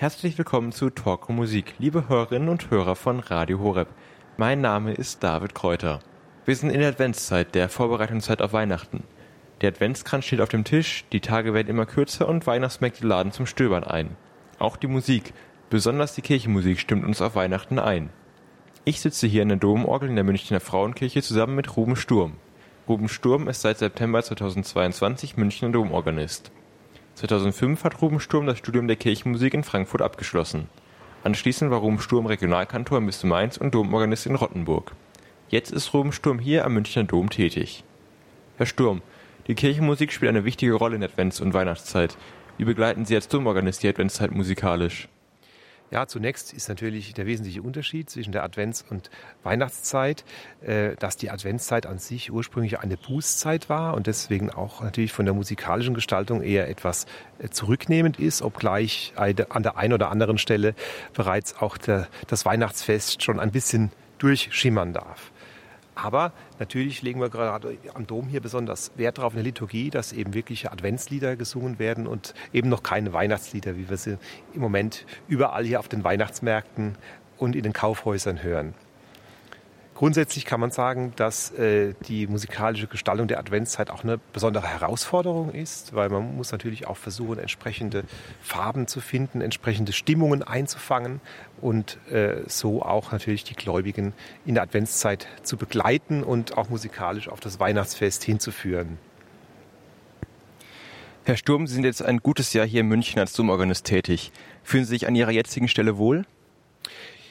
Herzlich willkommen zu Talk Musik, liebe Hörerinnen und Hörer von Radio Horeb. Mein Name ist David Kräuter. Wir sind in der Adventszeit, der Vorbereitungszeit auf Weihnachten. Der Adventskranz steht auf dem Tisch, die Tage werden immer kürzer und Weihnachtsmärkte laden zum Stöbern ein. Auch die Musik, besonders die Kirchenmusik, stimmt uns auf Weihnachten ein. Ich sitze hier in der Domorgel in der Münchner Frauenkirche zusammen mit Ruben Sturm. Ruben Sturm ist seit September 2022 Münchner Domorganist. 2005 hat Ruben Sturm das Studium der Kirchenmusik in Frankfurt abgeschlossen. Anschließend war Ruben Sturm Regionalkantor in Bistum Mainz und Domorganist in Rottenburg. Jetzt ist Ruben Sturm hier am Münchner Dom tätig. Herr Sturm, die Kirchenmusik spielt eine wichtige Rolle in Advents- und Weihnachtszeit. Wie begleiten Sie als Domorganist die Adventszeit musikalisch? Ja, zunächst ist natürlich der wesentliche Unterschied zwischen der Advents- und Weihnachtszeit, äh, dass die Adventszeit an sich ursprünglich eine Bußzeit war und deswegen auch natürlich von der musikalischen Gestaltung eher etwas äh, zurücknehmend ist, obgleich an der einen oder anderen Stelle bereits auch das Weihnachtsfest schon ein bisschen durchschimmern darf. Aber natürlich legen wir gerade am Dom hier besonders Wert darauf in der Liturgie, dass eben wirkliche Adventslieder gesungen werden und eben noch keine Weihnachtslieder, wie wir sie im Moment überall hier auf den Weihnachtsmärkten und in den Kaufhäusern hören. Grundsätzlich kann man sagen, dass äh, die musikalische Gestaltung der Adventszeit auch eine besondere Herausforderung ist, weil man muss natürlich auch versuchen, entsprechende Farben zu finden, entsprechende Stimmungen einzufangen und äh, so auch natürlich die Gläubigen in der Adventszeit zu begleiten und auch musikalisch auf das Weihnachtsfest hinzuführen. Herr Sturm, Sie sind jetzt ein gutes Jahr hier in München als Domorganist tätig. Fühlen Sie sich an Ihrer jetzigen Stelle wohl?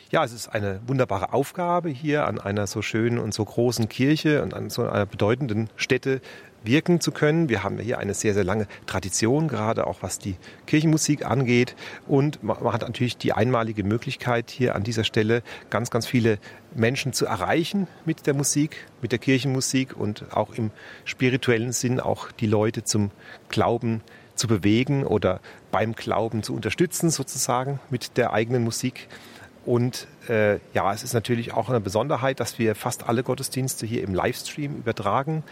Ja, es ist eine wunderbare Aufgabe, hier an einer so schönen und so großen Kirche und an so einer bedeutenden Stätte wirken zu können. Wir haben hier eine sehr, sehr lange Tradition, gerade auch was die Kirchenmusik angeht. Und man hat natürlich die einmalige Möglichkeit, hier an dieser Stelle ganz, ganz viele Menschen zu erreichen mit der Musik, mit der Kirchenmusik und auch im spirituellen Sinn auch die Leute zum Glauben zu bewegen oder beim Glauben zu unterstützen, sozusagen mit der eigenen Musik. Und äh, ja, es ist natürlich auch eine Besonderheit, dass wir fast alle Gottesdienste hier im Livestream übertragen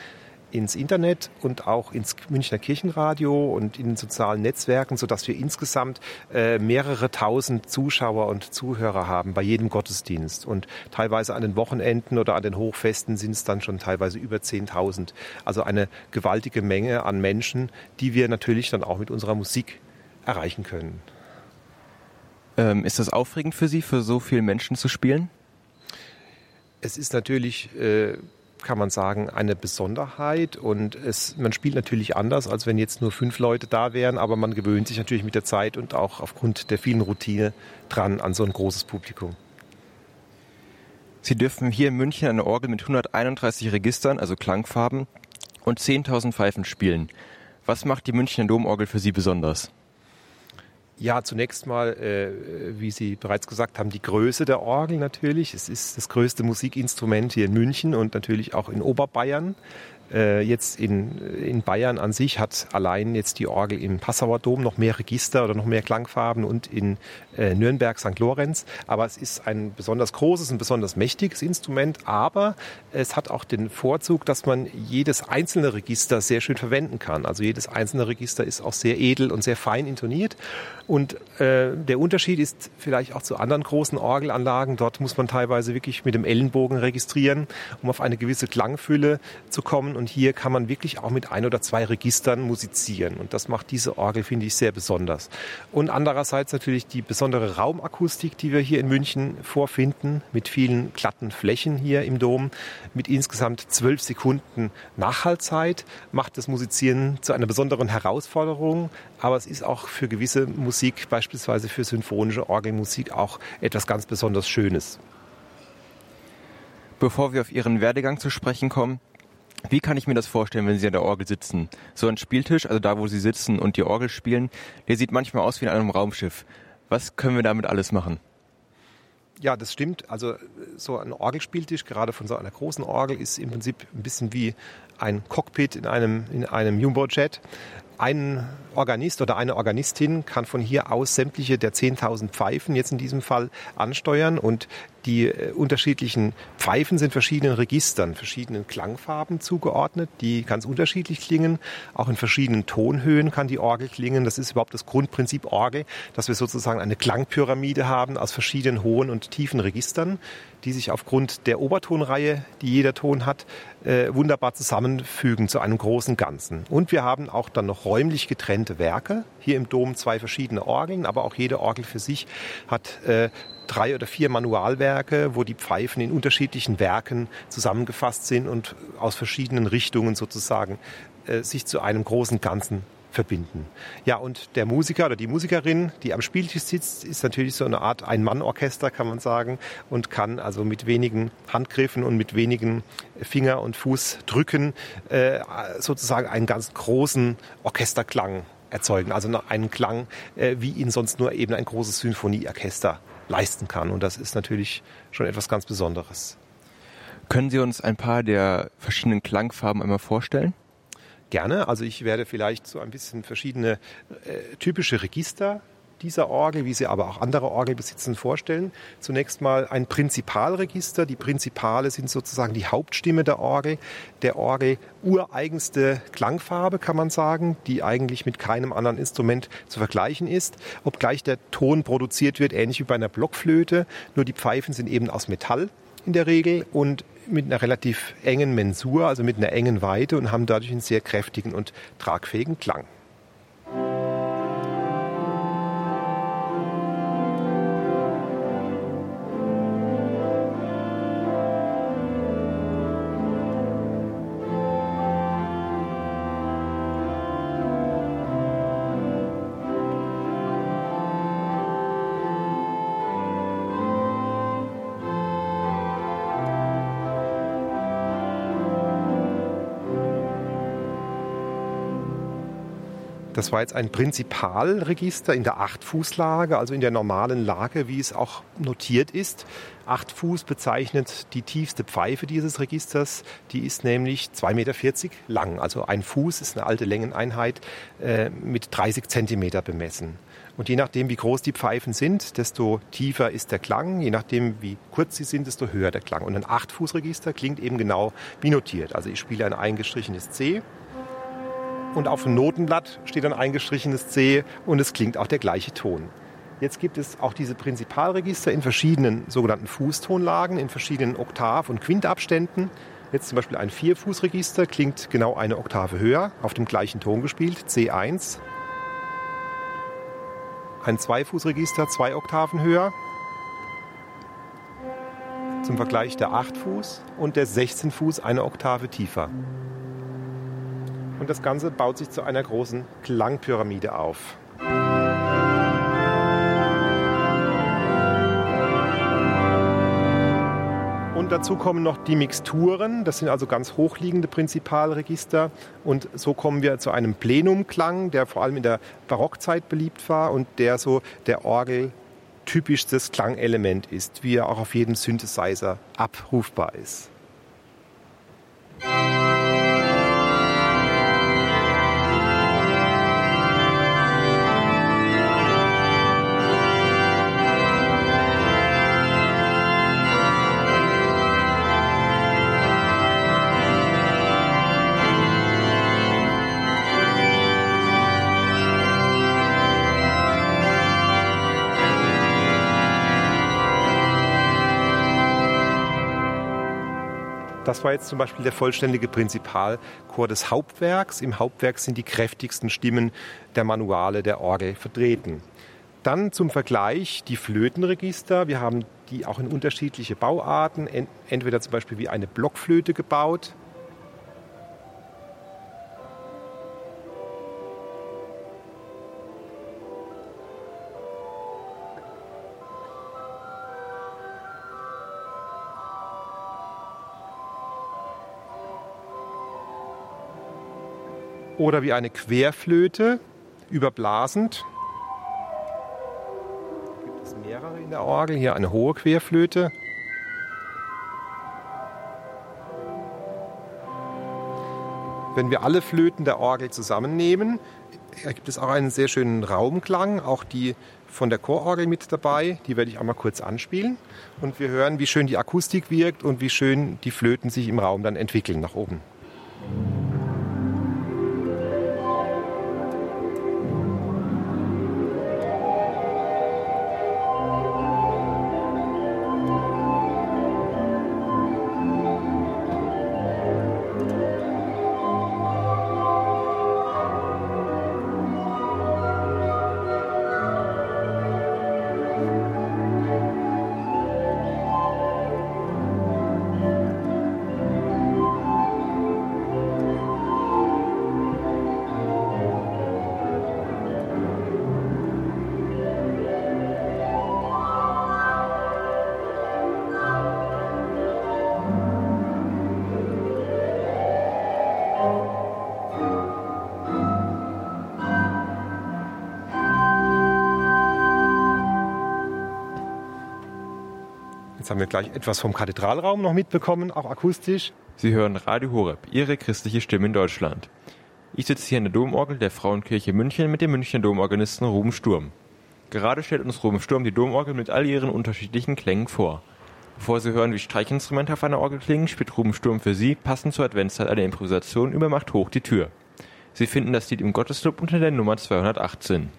ins Internet und auch ins Münchner Kirchenradio und in den sozialen Netzwerken, sodass wir insgesamt äh, mehrere tausend Zuschauer und Zuhörer haben bei jedem Gottesdienst. Und teilweise an den Wochenenden oder an den Hochfesten sind es dann schon teilweise über 10.000. Also eine gewaltige Menge an Menschen, die wir natürlich dann auch mit unserer Musik erreichen können. Ähm, ist das aufregend für Sie, für so viele Menschen zu spielen? Es ist natürlich, äh, kann man sagen, eine Besonderheit und es, man spielt natürlich anders, als wenn jetzt nur fünf Leute da wären, aber man gewöhnt sich natürlich mit der Zeit und auch aufgrund der vielen Routine dran an so ein großes Publikum. Sie dürfen hier in München eine Orgel mit 131 Registern, also Klangfarben, und 10.000 Pfeifen spielen. Was macht die Münchner Domorgel für Sie besonders? Ja, zunächst mal, äh, wie Sie bereits gesagt haben, die Größe der Orgel natürlich. Es ist das größte Musikinstrument hier in München und natürlich auch in Oberbayern. Äh, jetzt in, in Bayern an sich hat allein jetzt die Orgel im Passauer Dom noch mehr Register oder noch mehr Klangfarben und in äh, Nürnberg St. Lorenz. Aber es ist ein besonders großes und besonders mächtiges Instrument. Aber es hat auch den Vorzug, dass man jedes einzelne Register sehr schön verwenden kann. Also jedes einzelne Register ist auch sehr edel und sehr fein intoniert. Und äh, der Unterschied ist vielleicht auch zu anderen großen Orgelanlagen. Dort muss man teilweise wirklich mit dem Ellenbogen registrieren, um auf eine gewisse Klangfülle zu kommen und hier kann man wirklich auch mit ein oder zwei Registern musizieren. Und das macht diese Orgel, finde ich, sehr besonders. Und andererseits natürlich die besondere Raumakustik, die wir hier in München vorfinden, mit vielen glatten Flächen hier im Dom, mit insgesamt zwölf Sekunden Nachhaltzeit, macht das Musizieren zu einer besonderen Herausforderung. Aber es ist auch für gewisse Musik, beispielsweise für symphonische Orgelmusik, auch etwas ganz besonders Schönes. Bevor wir auf Ihren Werdegang zu sprechen kommen, wie kann ich mir das vorstellen, wenn Sie an der Orgel sitzen? So ein Spieltisch, also da, wo Sie sitzen und die Orgel spielen, der sieht manchmal aus wie in einem Raumschiff. Was können wir damit alles machen? Ja, das stimmt. Also so ein Orgelspieltisch, gerade von so einer großen Orgel, ist im Prinzip ein bisschen wie ein Cockpit in einem, in einem Jumbo-Jet. Ein Organist oder eine Organistin kann von hier aus sämtliche der 10.000 Pfeifen jetzt in diesem Fall ansteuern und die äh, unterschiedlichen Pfeifen sind verschiedenen Registern, verschiedenen Klangfarben zugeordnet, die ganz unterschiedlich klingen. Auch in verschiedenen Tonhöhen kann die Orgel klingen. Das ist überhaupt das Grundprinzip Orgel, dass wir sozusagen eine Klangpyramide haben aus verschiedenen hohen und tiefen Registern, die sich aufgrund der Obertonreihe, die jeder Ton hat, äh, wunderbar zusammenfügen zu einem großen Ganzen. Und wir haben auch dann noch räumlich getrennte Werke. Hier im Dom zwei verschiedene Orgeln, aber auch jede Orgel für sich hat äh, drei oder vier Manualwerke, wo die Pfeifen in unterschiedlichen Werken zusammengefasst sind und aus verschiedenen Richtungen sozusagen äh, sich zu einem großen Ganzen verbinden. Ja, und der Musiker oder die Musikerin, die am Spieltisch sitzt, ist natürlich so eine Art Ein-Mann-Orchester, kann man sagen, und kann also mit wenigen Handgriffen und mit wenigen Finger- und Fußdrücken äh, sozusagen einen ganz großen Orchesterklang erzeugen. Also einen Klang, äh, wie ihn sonst nur eben ein großes Symphonieorchester leisten kann. Und das ist natürlich schon etwas ganz Besonderes. Können Sie uns ein paar der verschiedenen Klangfarben einmal vorstellen? Gerne. Also ich werde vielleicht so ein bisschen verschiedene äh, typische Register dieser Orgel, wie sie aber auch andere Orgel besitzen, vorstellen. Zunächst mal ein Prinzipalregister. Die Prinzipale sind sozusagen die Hauptstimme der Orgel, der Orgel ureigenste Klangfarbe, kann man sagen, die eigentlich mit keinem anderen Instrument zu vergleichen ist, obgleich der Ton produziert wird, ähnlich wie bei einer Blockflöte, nur die Pfeifen sind eben aus Metall in der Regel und mit einer relativ engen Mensur, also mit einer engen Weite und haben dadurch einen sehr kräftigen und tragfähigen Klang. Das war jetzt ein Prinzipalregister in der Acht-Fuß-Lage, also in der normalen Lage, wie es auch notiert ist. Acht Fuß bezeichnet die tiefste Pfeife dieses Registers. Die ist nämlich 2,40 Meter lang. Also ein Fuß ist eine alte Längeneinheit äh, mit 30 Zentimeter bemessen. Und je nachdem, wie groß die Pfeifen sind, desto tiefer ist der Klang. Je nachdem, wie kurz sie sind, desto höher der Klang. Und ein Acht-Fuß-Register klingt eben genau wie notiert. Also ich spiele ein eingestrichenes C und auf dem Notenblatt steht ein eingestrichenes C und es klingt auch der gleiche Ton. Jetzt gibt es auch diese Prinzipalregister in verschiedenen sogenannten Fußtonlagen, in verschiedenen Oktav- und Quintabständen. Jetzt zum Beispiel ein Vierfußregister klingt genau eine Oktave höher, auf dem gleichen Ton gespielt, C1. Ein Zweifußregister zwei Oktaven höher. Zum Vergleich der 8 Fuß und der 16 Fuß eine Oktave tiefer. Und das Ganze baut sich zu einer großen Klangpyramide auf. Und dazu kommen noch die Mixturen. Das sind also ganz hochliegende Prinzipalregister. Und so kommen wir zu einem Plenumklang, der vor allem in der Barockzeit beliebt war und der so der Orgel typischstes Klangelement ist, wie er auch auf jedem Synthesizer abrufbar ist. Das war jetzt zum Beispiel der vollständige Prinzipalchor des Hauptwerks. Im Hauptwerk sind die kräftigsten Stimmen der Manuale der Orgel vertreten. Dann zum Vergleich die Flötenregister. Wir haben die auch in unterschiedliche Bauarten, entweder zum Beispiel wie eine Blockflöte gebaut, oder wie eine Querflöte, überblasend. Gibt es mehrere in der Orgel. Hier eine hohe Querflöte. Wenn wir alle Flöten der Orgel zusammennehmen, gibt es auch einen sehr schönen Raumklang. Auch die von der Chororgel mit dabei. Die werde ich einmal kurz anspielen. Und wir hören, wie schön die Akustik wirkt und wie schön die Flöten sich im Raum dann entwickeln nach oben. Jetzt haben wir gleich etwas vom Kathedralraum noch mitbekommen, auch akustisch. Sie hören Radio Horeb, Ihre christliche Stimme in Deutschland. Ich sitze hier in der Domorgel der Frauenkirche München mit dem Münchner Domorganisten Ruben Sturm. Gerade stellt uns Ruben Sturm die Domorgel mit all ihren unterschiedlichen Klängen vor. Bevor Sie hören, wie Streichinstrumente auf einer Orgel klingen, spielt Ruben Sturm für Sie, passend zur Adventszeit, eine Improvisation über Macht hoch die Tür. Sie finden das Lied im Gotteslob unter der Nummer 218.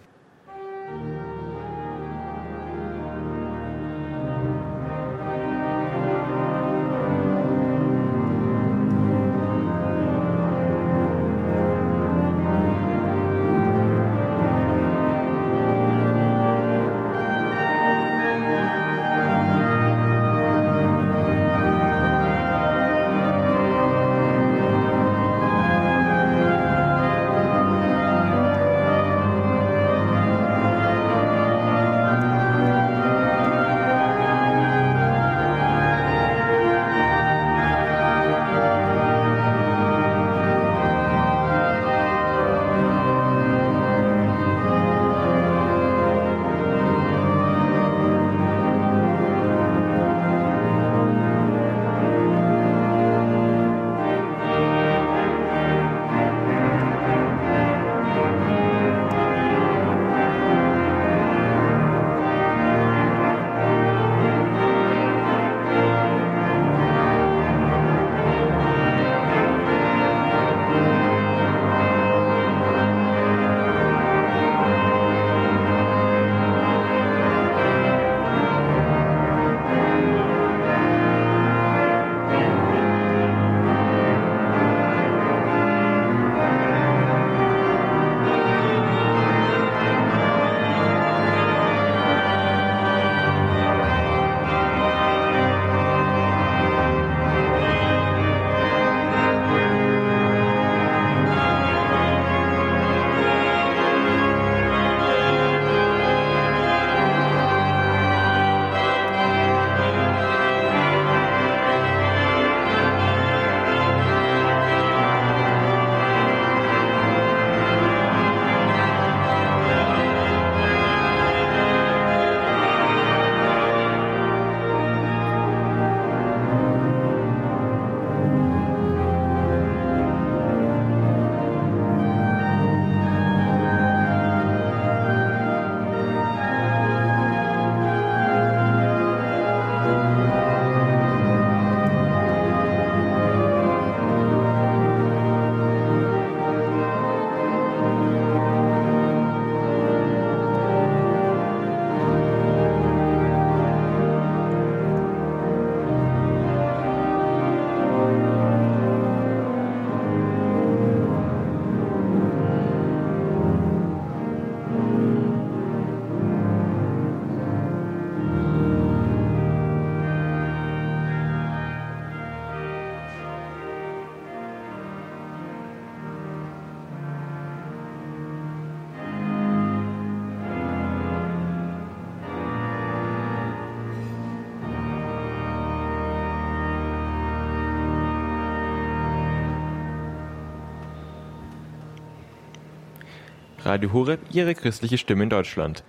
Radio Horeb, Ihre christliche Stimme in Deutschland.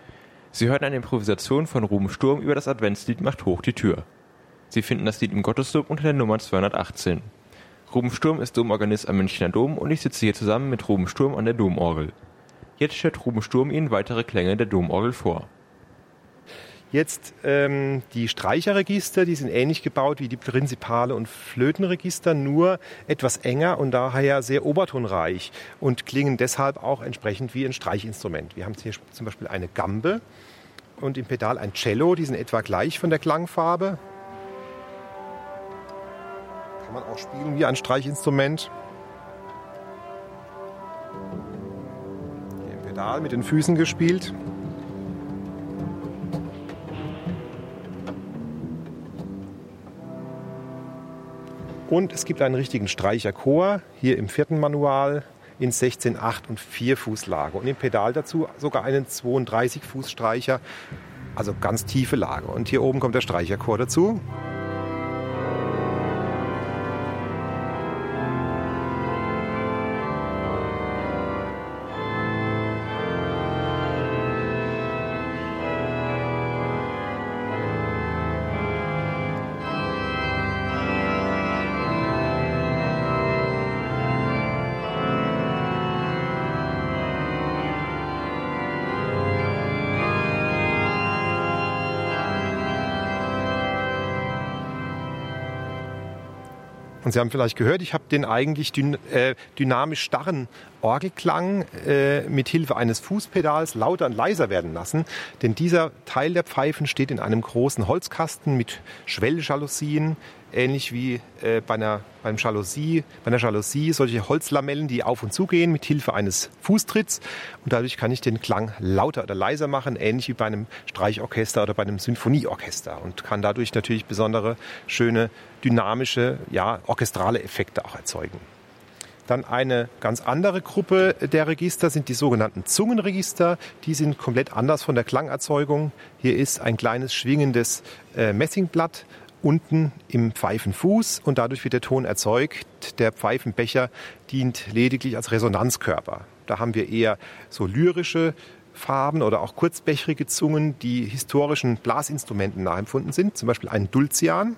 Sie hören eine Improvisation von Ruben Sturm über das Adventslied Macht hoch die Tür. Sie finden das Lied im Gotteslob unter der Nummer 218. Ruben Sturm ist Domorganist am Münchner Dom und ich sitze hier zusammen mit Ruben Sturm an der Domorgel. Jetzt stellt Ruben Sturm Ihnen weitere Klänge der Domorgel vor. Jetzt ähm, die Streicherregister, die sind ähnlich gebaut wie die Prinzipale und Flötenregister, nur etwas enger und daher sehr obertonreich und klingen deshalb auch entsprechend wie ein Streichinstrument. Wir haben hier zum Beispiel eine Gambe und im Pedal ein Cello, die sind etwa gleich von der Klangfarbe. Kann man auch spielen wie ein Streichinstrument. Hier im Pedal mit den Füßen gespielt. Und es gibt einen richtigen Streicherchor hier im vierten Manual in 16, 8 und 4 Fuß Lage. Und im Pedal dazu sogar einen 32 Fuß Streicher, also ganz tiefe Lage. Und hier oben kommt der Streicherchor dazu. Und Sie haben vielleicht gehört, ich habe den eigentlich dyn äh, dynamisch starren Orgelklang äh, mit Hilfe eines Fußpedals lauter und leiser werden lassen. Denn dieser Teil der Pfeifen steht in einem großen Holzkasten mit Schwelljalousien, ähnlich wie äh, bei, einer, beim Jalousie, bei einer Jalousie solche Holzlamellen, die auf und zu gehen mit Hilfe eines Fußtritts. Und dadurch kann ich den Klang lauter oder leiser machen, ähnlich wie bei einem Streichorchester oder bei einem Sinfonieorchester. Und kann dadurch natürlich besondere, schöne, dynamische, ja, orchestrale Effekte auch erzeugen. Dann eine ganz andere Gruppe der Register sind die sogenannten Zungenregister. Die sind komplett anders von der Klangerzeugung. Hier ist ein kleines schwingendes äh, Messingblatt unten im Pfeifenfuß und dadurch wird der Ton erzeugt. Der Pfeifenbecher dient lediglich als Resonanzkörper. Da haben wir eher so lyrische Farben oder auch kurzbechrige Zungen, die historischen Blasinstrumenten nachempfunden sind, zum Beispiel ein Dulcian.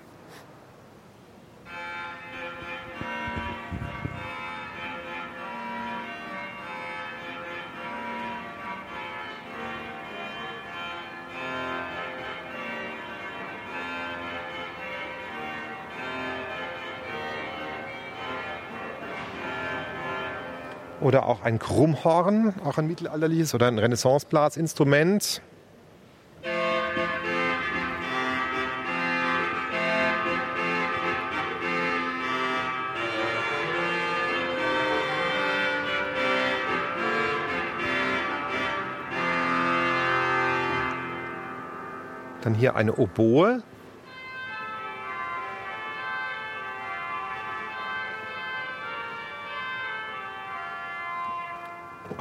Oder auch ein Krummhorn, auch ein mittelalterliches oder ein Renaissanceblasinstrument. Dann hier eine Oboe,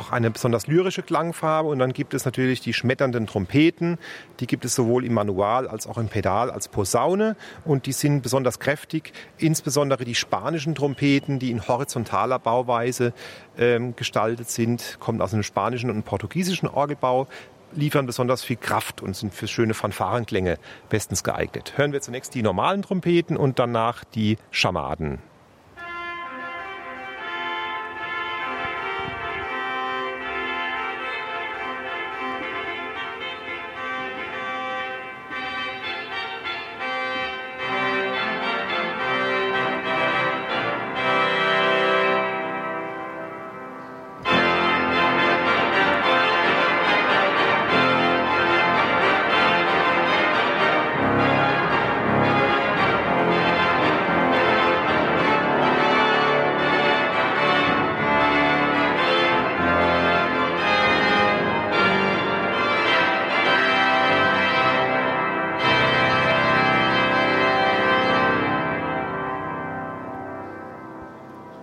auch eine besonders lyrische Klangfarbe und dann gibt es natürlich die schmetternden Trompeten. Die gibt es sowohl im Manual als auch im Pedal als Posaune und die sind besonders kräftig. Insbesondere die spanischen Trompeten, die in horizontaler Bauweise ähm, gestaltet sind, kommen aus einem spanischen und portugiesischen Orgelbau liefern besonders viel Kraft und sind für schöne Fanfarenklänge bestens geeignet. Hören wir zunächst die normalen Trompeten und danach die Schamaden.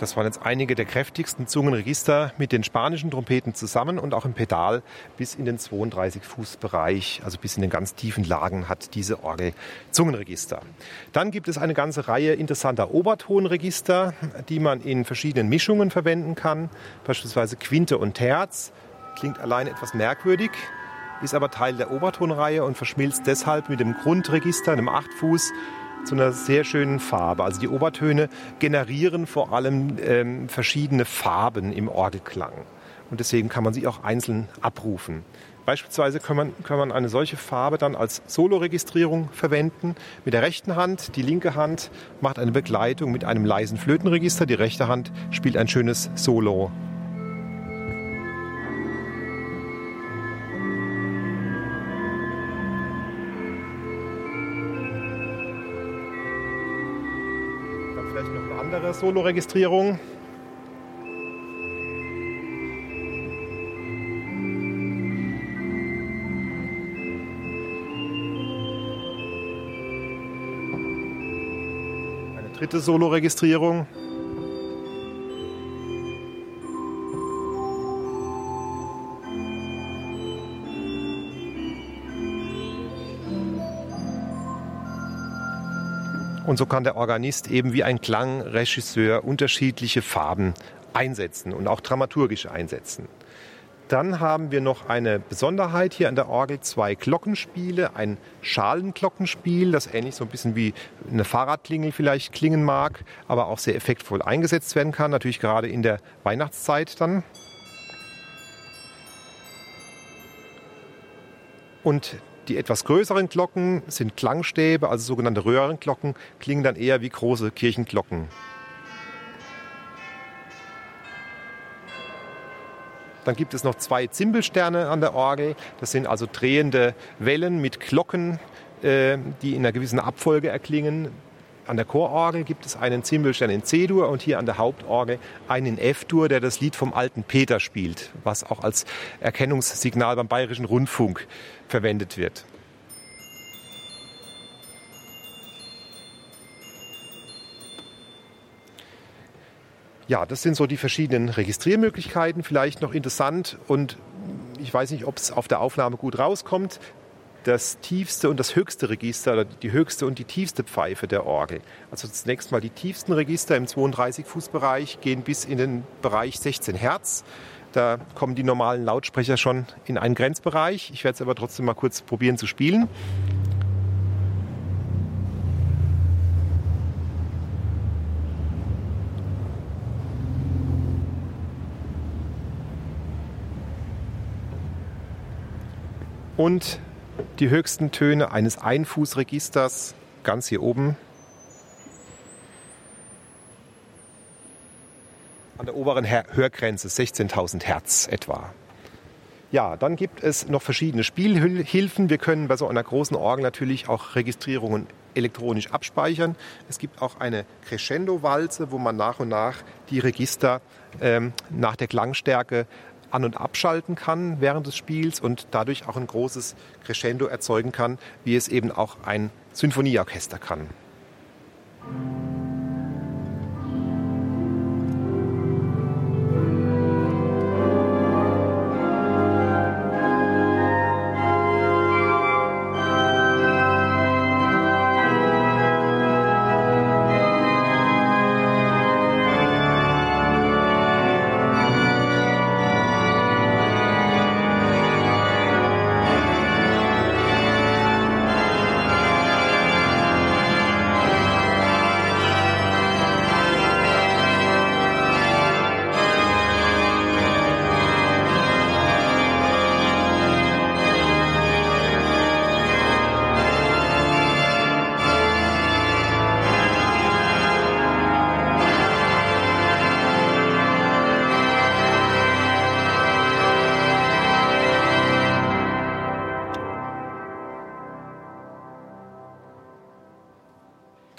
Das waren jetzt einige der kräftigsten Zungenregister mit den spanischen Trompeten zusammen und auch im Pedal bis in den 32 Fuß Bereich, also bis in den ganz tiefen Lagen hat diese Orgel Zungenregister. Dann gibt es eine ganze Reihe interessanter Obertonregister, die man in verschiedenen Mischungen verwenden kann, beispielsweise Quinte und Terz. Klingt allein etwas merkwürdig, ist aber Teil der Obertonreihe und verschmilzt deshalb mit dem Grundregister, einem Achtfuß, zu einer sehr schönen Farbe. Also die Obertöne generieren vor allem ähm, verschiedene Farben im Orgelklang. Und deswegen kann man sie auch einzeln abrufen. Beispielsweise kann man, kann man eine solche Farbe dann als Solo-Registrierung verwenden. Mit der rechten Hand, die linke Hand macht eine Begleitung mit einem leisen Flötenregister, die rechte Hand spielt ein schönes Solo. Eine Solo-Registrierung. dritte Solo-Registrierung. Und so kann der Organist eben wie ein Klangregisseur unterschiedliche Farben einsetzen und auch dramaturgisch einsetzen. Dann haben wir noch eine Besonderheit hier an der Orgel, zwei Glockenspiele, ein Schalenglockenspiel, das ähnlich so ein bisschen wie eine Fahrradklingel vielleicht klingen mag, aber auch sehr effektvoll eingesetzt werden kann, natürlich gerade in der Weihnachtszeit dann. Und die etwas größeren Glocken sind Klangstäbe, also sogenannte Röhrenglocken, klingen dann eher wie große Kirchenglocken. Dann gibt es noch zwei Zimbelsterne an der Orgel. Das sind also drehende Wellen mit Glocken, äh, die in einer gewissen Abfolge erklingen. An der Chororgel gibt es einen Zimbelstern in C-Dur und hier an der Hauptorgel einen in F-Dur, der das Lied vom alten Peter spielt, was auch als Erkennungssignal beim Bayerischen Rundfunk verwendet wird. Ja, das sind so die verschiedenen Registriermöglichkeiten. Vielleicht noch interessant und ich weiß nicht, ob es auf der Aufnahme gut rauskommt. Das tiefste und das höchste Register oder die höchste und die tiefste Pfeife der Orgel. Also zunächst mal die tiefsten Register im 32-Fuß-Bereich gehen bis in den Bereich 16 Hertz. Da kommen die normalen Lautsprecher schon in einen Grenzbereich. Ich werde es aber trotzdem mal kurz probieren zu spielen. und die höchsten Töne eines Einfußregisters ganz hier oben. An der oberen Hörgrenze 16.000 Hertz etwa. Ja, dann gibt es noch verschiedene Spielhilfen. Wir können bei so einer großen Orgel natürlich auch Registrierungen elektronisch abspeichern. Es gibt auch eine Crescendo-Walze, wo man nach und nach die Register ähm, nach der Klangstärke an- und abschalten kann während des Spiels und dadurch auch ein großes Crescendo erzeugen kann, wie es eben auch ein Sinfonieorchester kann.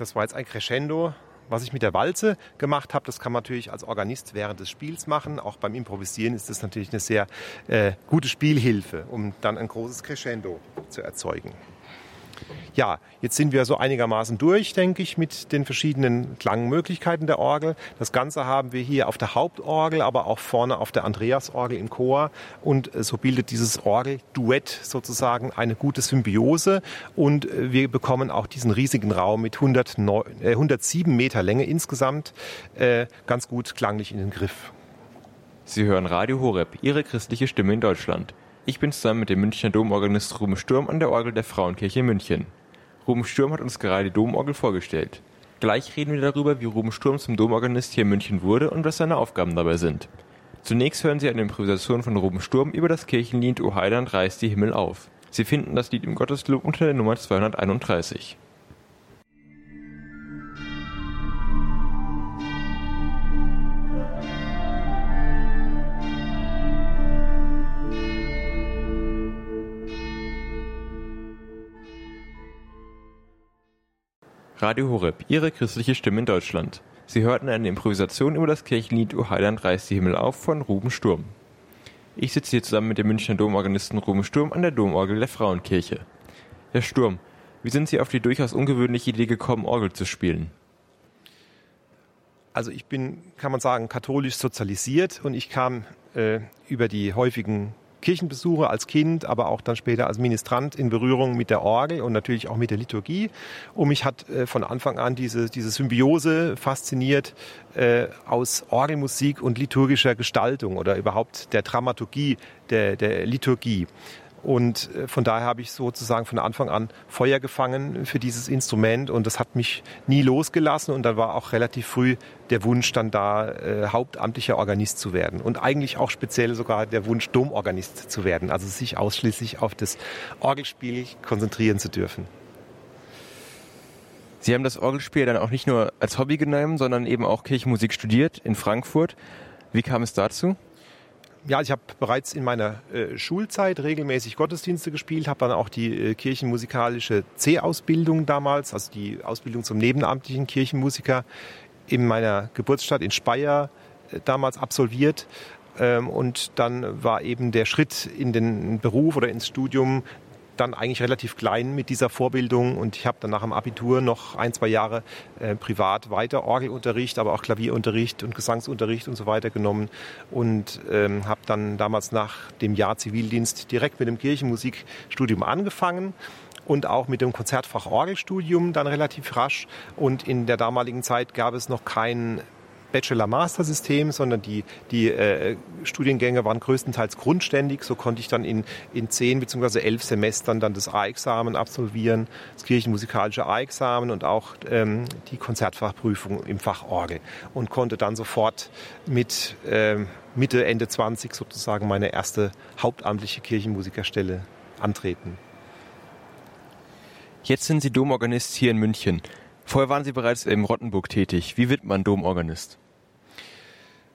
Das war jetzt ein Crescendo. Was ich mit der Walze gemacht habe, das kann man natürlich als Organist während des Spiels machen. Auch beim Improvisieren ist das natürlich eine sehr äh, gute Spielhilfe, um dann ein großes Crescendo zu erzeugen. Ja, jetzt sind wir so einigermaßen durch, denke ich, mit den verschiedenen Klangmöglichkeiten der Orgel. Das Ganze haben wir hier auf der Hauptorgel, aber auch vorne auf der Andreasorgel im Chor. Und äh, so bildet dieses Orgelduett sozusagen eine gute Symbiose. Und äh, wir bekommen auch diesen riesigen Raum mit 109, äh, 107 Meter Länge insgesamt äh, ganz gut klanglich in den Griff. Sie hören Radio Horeb, Ihre christliche Stimme in Deutschland. Ich bin zusammen mit dem Münchner Domorganist Ruben Sturm an der Orgel der Frauenkirche München. Ruben Sturm hat uns gerade die Domorgel vorgestellt. Gleich reden wir darüber, wie Ruben Sturm zum Domorganist hier in München wurde und was seine Aufgaben dabei sind. Zunächst hören Sie eine Improvisation von Ruben Sturm über das Kirchenlied O Heiland reißt die Himmel auf. Sie finden das Lied im Gotteslob unter der Nummer 231. Radio Horeb, Ihre christliche Stimme in Deutschland. Sie hörten eine Improvisation über das Kirchenlied O Heiland reißt die Himmel auf von Ruben Sturm. Ich sitze hier zusammen mit dem Münchner Domorganisten Ruben Sturm an der Domorgel der Frauenkirche. Herr Sturm, wie sind Sie auf die durchaus ungewöhnliche Idee gekommen, Orgel zu spielen? Also ich bin, kann man sagen, katholisch sozialisiert und ich kam äh, über die häufigen Kirchenbesuche als Kind, aber auch dann später als Ministrant in Berührung mit der Orgel und natürlich auch mit der Liturgie. Und mich hat äh, von Anfang an diese, diese Symbiose fasziniert äh, aus Orgelmusik und liturgischer Gestaltung oder überhaupt der Dramaturgie der, der Liturgie. Und äh, von daher habe ich sozusagen von Anfang an Feuer gefangen für dieses Instrument und das hat mich nie losgelassen und dann war auch relativ früh der Wunsch dann da, äh, hauptamtlicher Organist zu werden und eigentlich auch speziell sogar der Wunsch, Domorganist zu werden, also sich ausschließlich auf das Orgelspiel konzentrieren zu dürfen. Sie haben das Orgelspiel dann auch nicht nur als Hobby genommen, sondern eben auch Kirchenmusik studiert in Frankfurt. Wie kam es dazu? Ja, ich habe bereits in meiner äh, Schulzeit regelmäßig Gottesdienste gespielt, habe dann auch die äh, kirchenmusikalische C-Ausbildung damals, also die Ausbildung zum nebenamtlichen Kirchenmusiker in meiner Geburtsstadt in Speyer äh, damals absolviert. Ähm, und dann war eben der Schritt in den Beruf oder ins Studium dann eigentlich relativ klein mit dieser Vorbildung und ich habe dann nach dem Abitur noch ein, zwei Jahre äh, privat weiter Orgelunterricht, aber auch Klavierunterricht und Gesangsunterricht und so weiter genommen und ähm, habe dann damals nach dem Jahr Zivildienst direkt mit dem Kirchenmusikstudium angefangen und auch mit dem Konzertfach Orgelstudium dann relativ rasch. Und in der damaligen Zeit gab es noch kein Bachelor-Master-System, sondern die, die äh, Studiengänge waren größtenteils grundständig. So konnte ich dann in, in zehn bzw. elf Semestern dann das A-Examen absolvieren, das kirchenmusikalische A-Examen und auch ähm, die Konzertfachprüfung im Fach Orgel und konnte dann sofort mit äh, Mitte, Ende 20 sozusagen meine erste hauptamtliche Kirchenmusikerstelle antreten. Jetzt sind Sie Domorganist hier in München. Vorher waren Sie bereits im Rottenburg tätig. Wie wird man Domorganist?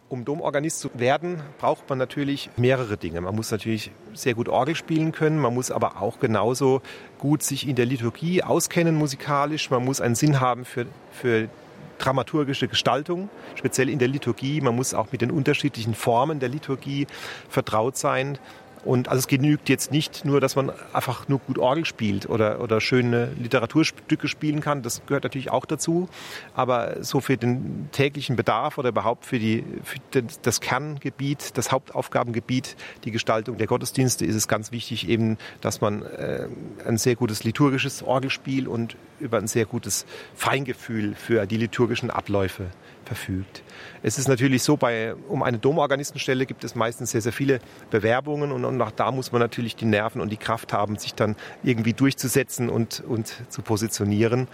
Um Domorganist zu werden, braucht man natürlich mehrere Dinge. Man muss natürlich sehr gut Orgel spielen können, man muss aber auch genauso gut sich in der Liturgie auskennen musikalisch, man muss einen Sinn haben für, für dramaturgische Gestaltung, speziell in der Liturgie. Man muss auch mit den unterschiedlichen Formen der Liturgie vertraut sein. Und also es genügt jetzt nicht nur, dass man einfach nur gut Orgel spielt oder, oder schöne Literaturstücke spielen kann. Das gehört natürlich auch dazu. Aber so für den täglichen Bedarf oder überhaupt für, die, für das Kerngebiet, das Hauptaufgabengebiet, die Gestaltung der Gottesdienste ist es ganz wichtig eben, dass man äh, ein sehr gutes liturgisches Orgelspiel und über ein sehr gutes Feingefühl für die liturgischen Abläufe verfügt. Es ist natürlich so, bei, um eine Domorganistenstelle gibt es meistens sehr, sehr viele Bewerbungen und, und auch da muss man natürlich die Nerven und die Kraft haben, sich dann irgendwie durchzusetzen und, und zu positionieren.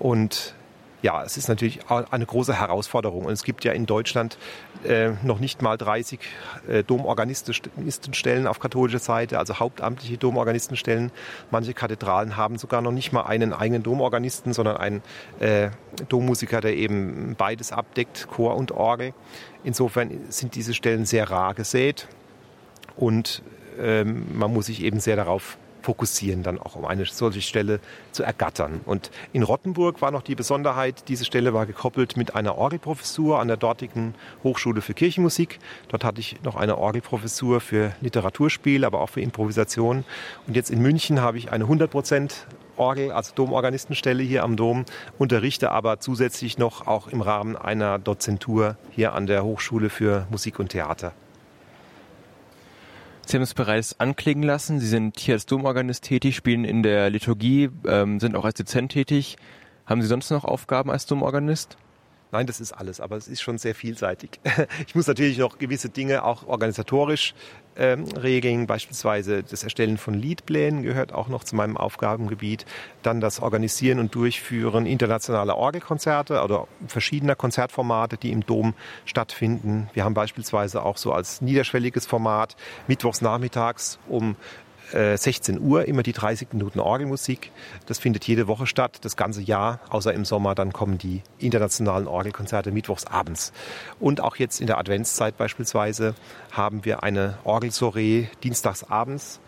Und ja, es ist natürlich eine große Herausforderung. Und es gibt ja in Deutschland äh, noch nicht mal 30 äh, Domorganistenstellen auf katholischer Seite, also hauptamtliche Domorganistenstellen. Manche Kathedralen haben sogar noch nicht mal einen eigenen Domorganisten, sondern einen äh, Dommusiker, der eben beides abdeckt, Chor und Orgel. Insofern sind diese Stellen sehr rar gesät und ähm, man muss sich eben sehr darauf fokussieren, dann auch um eine solche Stelle zu ergattern. Und in Rottenburg war noch die Besonderheit, diese Stelle war gekoppelt mit einer Orgelprofessur an der dortigen Hochschule für Kirchenmusik. Dort hatte ich noch eine Orgelprofessur für Literaturspiel, aber auch für Improvisation. Und jetzt in München habe ich eine 100 Prozent Orgel, also Domorganistenstelle hier am Dom, unterrichte aber zusätzlich noch auch im Rahmen einer Dozentur hier an der Hochschule für Musik und Theater. Sie haben es bereits anklingen lassen. Sie sind hier als Domorganist tätig, spielen in der Liturgie, ähm, sind auch als Dozent tätig. Haben Sie sonst noch Aufgaben als Domorganist? Nein, das ist alles, aber es ist schon sehr vielseitig. Ich muss natürlich noch gewisse Dinge auch organisatorisch ähm, regeln. Beispielsweise das Erstellen von Liedplänen gehört auch noch zu meinem Aufgabengebiet. Dann das Organisieren und Durchführen internationaler Orgelkonzerte oder verschiedener Konzertformate, die im Dom stattfinden. Wir haben beispielsweise auch so als niederschwelliges Format mittwochs nachmittags um 16 äh, Uhr immer die 30 Minuten Orgelmusik. Das findet jede Woche statt, das ganze Jahr, außer im Sommer. Dann kommen die internationalen Orgelkonzerte mittwochs abends. Und auch jetzt in der Adventszeit beispielsweise haben wir eine Orgelsoiree dienstags abends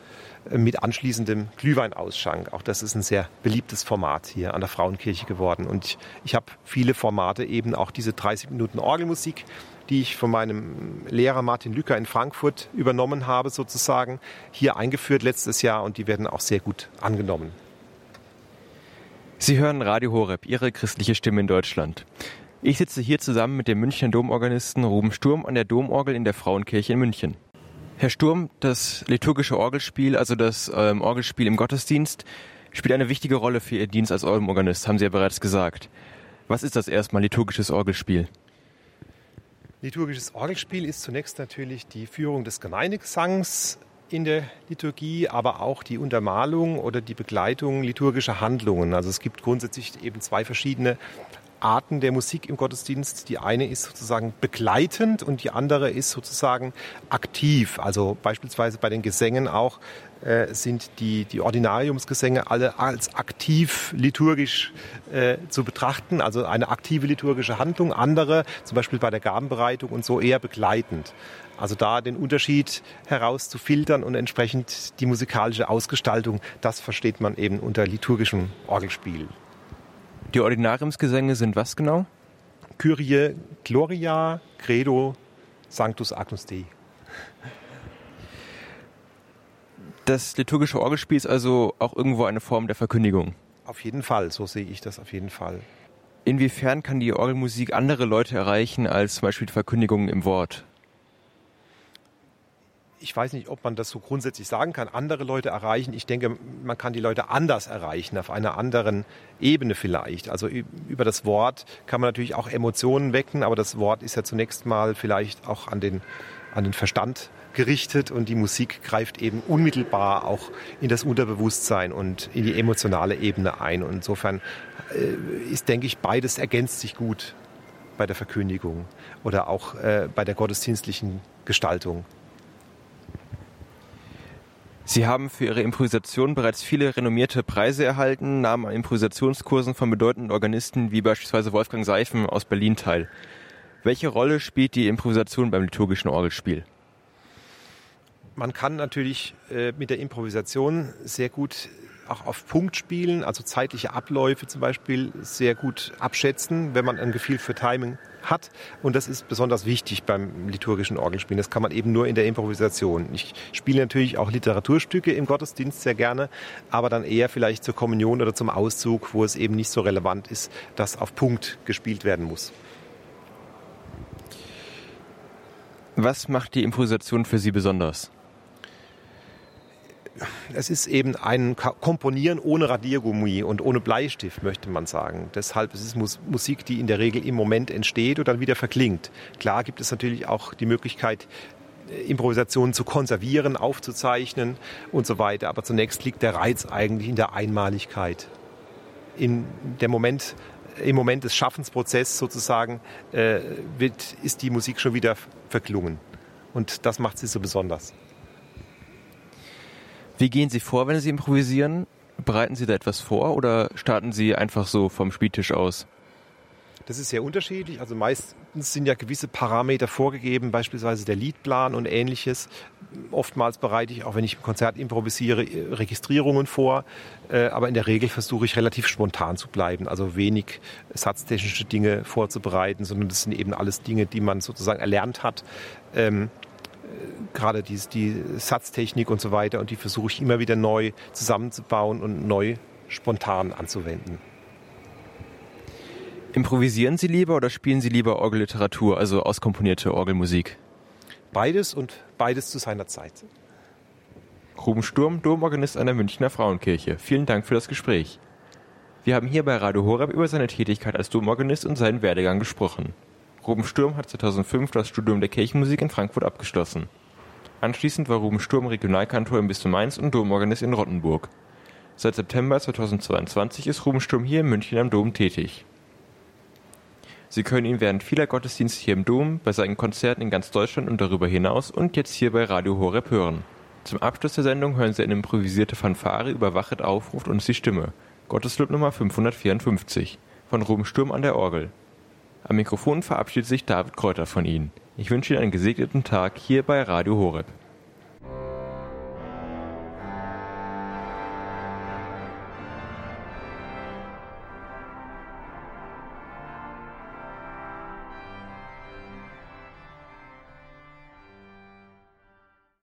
äh, mit anschließendem Glühweinausschank. Auch das ist ein sehr beliebtes Format hier an der Frauenkirche geworden. Und ich, ich habe viele Formate, eben auch diese 30 Minuten Orgelmusik die ich von meinem Lehrer Martin Lücker in Frankfurt übernommen habe, sozusagen, hier eingeführt letztes Jahr und die werden auch sehr gut angenommen. Sie hören Radio Horeb, Ihre christliche Stimme in Deutschland. Ich sitze hier zusammen mit dem Münchner Domorganisten Ruben Sturm an der Domorgel in der Frauenkirche in München. Herr Sturm, das liturgische Orgelspiel, also das ähm, Orgelspiel im Gottesdienst, spielt eine wichtige Rolle für Ihr Dienst als Orgelorganist, haben Sie ja bereits gesagt. Was ist das erstmal liturgisches Orgelspiel? Liturgisches Orgelspiel ist zunächst natürlich die Führung des Gemeindegesangs in der Liturgie, aber auch die Untermalung oder die Begleitung liturgischer Handlungen. Also es gibt grundsätzlich eben zwei verschiedene Arten der Musik im Gottesdienst. Die eine ist sozusagen begleitend und die andere ist sozusagen aktiv. Also beispielsweise bei den Gesängen auch äh, sind die, die Ordinariumsgesänge alle als aktiv liturgisch äh, zu betrachten, also eine aktive liturgische Handlung. Andere, zum Beispiel bei der Gabenbereitung und so, eher begleitend. Also da den Unterschied herauszufiltern und entsprechend die musikalische Ausgestaltung, das versteht man eben unter liturgischem Orgelspiel. Die Ordinariumsgesänge sind was genau? Kyrie, Gloria, Credo, Sanctus Agnus Dei. Das liturgische Orgelspiel ist also auch irgendwo eine Form der Verkündigung. Auf jeden Fall, so sehe ich das auf jeden Fall. Inwiefern kann die Orgelmusik andere Leute erreichen als zum Beispiel die Verkündigung im Wort? Ich weiß nicht, ob man das so grundsätzlich sagen kann, andere Leute erreichen. Ich denke, man kann die Leute anders erreichen, auf einer anderen Ebene vielleicht. Also über das Wort kann man natürlich auch Emotionen wecken, aber das Wort ist ja zunächst mal vielleicht auch an den, an den Verstand gerichtet und die Musik greift eben unmittelbar auch in das Unterbewusstsein und in die emotionale Ebene ein. Und insofern äh, ist, denke ich, beides ergänzt sich gut bei der Verkündigung oder auch äh, bei der gottesdienstlichen Gestaltung. Sie haben für Ihre Improvisation bereits viele renommierte Preise erhalten, nahmen an Improvisationskursen von bedeutenden Organisten wie beispielsweise Wolfgang Seifen aus Berlin teil. Welche Rolle spielt die Improvisation beim liturgischen Orgelspiel? Man kann natürlich äh, mit der Improvisation sehr gut auch auf Punkt spielen, also zeitliche Abläufe zum Beispiel sehr gut abschätzen, wenn man ein Gefühl für Timing hat. Und das ist besonders wichtig beim liturgischen Orgelspielen. Das kann man eben nur in der Improvisation. Ich spiele natürlich auch Literaturstücke im Gottesdienst sehr gerne, aber dann eher vielleicht zur Kommunion oder zum Auszug, wo es eben nicht so relevant ist, dass auf Punkt gespielt werden muss. Was macht die Improvisation für Sie besonders? Es ist eben ein Komponieren ohne Radiergummi und ohne Bleistift, möchte man sagen. Deshalb ist es Musik, die in der Regel im Moment entsteht und dann wieder verklingt. Klar gibt es natürlich auch die Möglichkeit, äh, Improvisationen zu konservieren, aufzuzeichnen und so weiter. Aber zunächst liegt der Reiz eigentlich in der Einmaligkeit. In der Moment, Im Moment des Schaffensprozesses sozusagen äh, wird, ist die Musik schon wieder verklungen. Und das macht sie so besonders. Wie gehen Sie vor, wenn Sie improvisieren? Bereiten Sie da etwas vor oder starten Sie einfach so vom Spieltisch aus? Das ist sehr unterschiedlich. Also meistens sind ja gewisse Parameter vorgegeben, beispielsweise der Liedplan und ähnliches. Oftmals bereite ich, auch wenn ich im Konzert improvisiere, Registrierungen vor. Äh, aber in der Regel versuche ich relativ spontan zu bleiben. Also wenig satztechnische Dinge vorzubereiten, sondern das sind eben alles Dinge, die man sozusagen erlernt hat. Gerade die, die Satztechnik und so weiter und die versuche ich immer wieder neu zusammenzubauen und neu spontan anzuwenden. Improvisieren Sie lieber oder spielen Sie lieber Orgelliteratur, also auskomponierte Orgelmusik? Beides und beides zu seiner Zeit. Ruben Sturm, Domorganist an der Münchner Frauenkirche. Vielen Dank für das Gespräch. Wir haben hier bei Radio Horeb über seine Tätigkeit als Domorganist und seinen Werdegang gesprochen. Ruben Sturm hat 2005 das Studium der Kirchenmusik in Frankfurt abgeschlossen. Anschließend war Ruben Sturm Regionalkantor im Bistum Mainz und Domorganist in Rottenburg. Seit September 2022 ist Ruben Sturm hier in München am Dom tätig. Sie können ihn während vieler Gottesdienste hier im Dom, bei seinen Konzerten in ganz Deutschland und darüber hinaus und jetzt hier bei Radio Horeb hören. Zum Abschluss der Sendung hören Sie eine improvisierte Fanfare über Wachet aufruft uns die Stimme. Gotteslob Nummer 554 von Ruben Sturm an der Orgel. Am Mikrofon verabschiedet sich David Kräuter von Ihnen. Ich wünsche Ihnen einen gesegneten Tag hier bei Radio Horeb.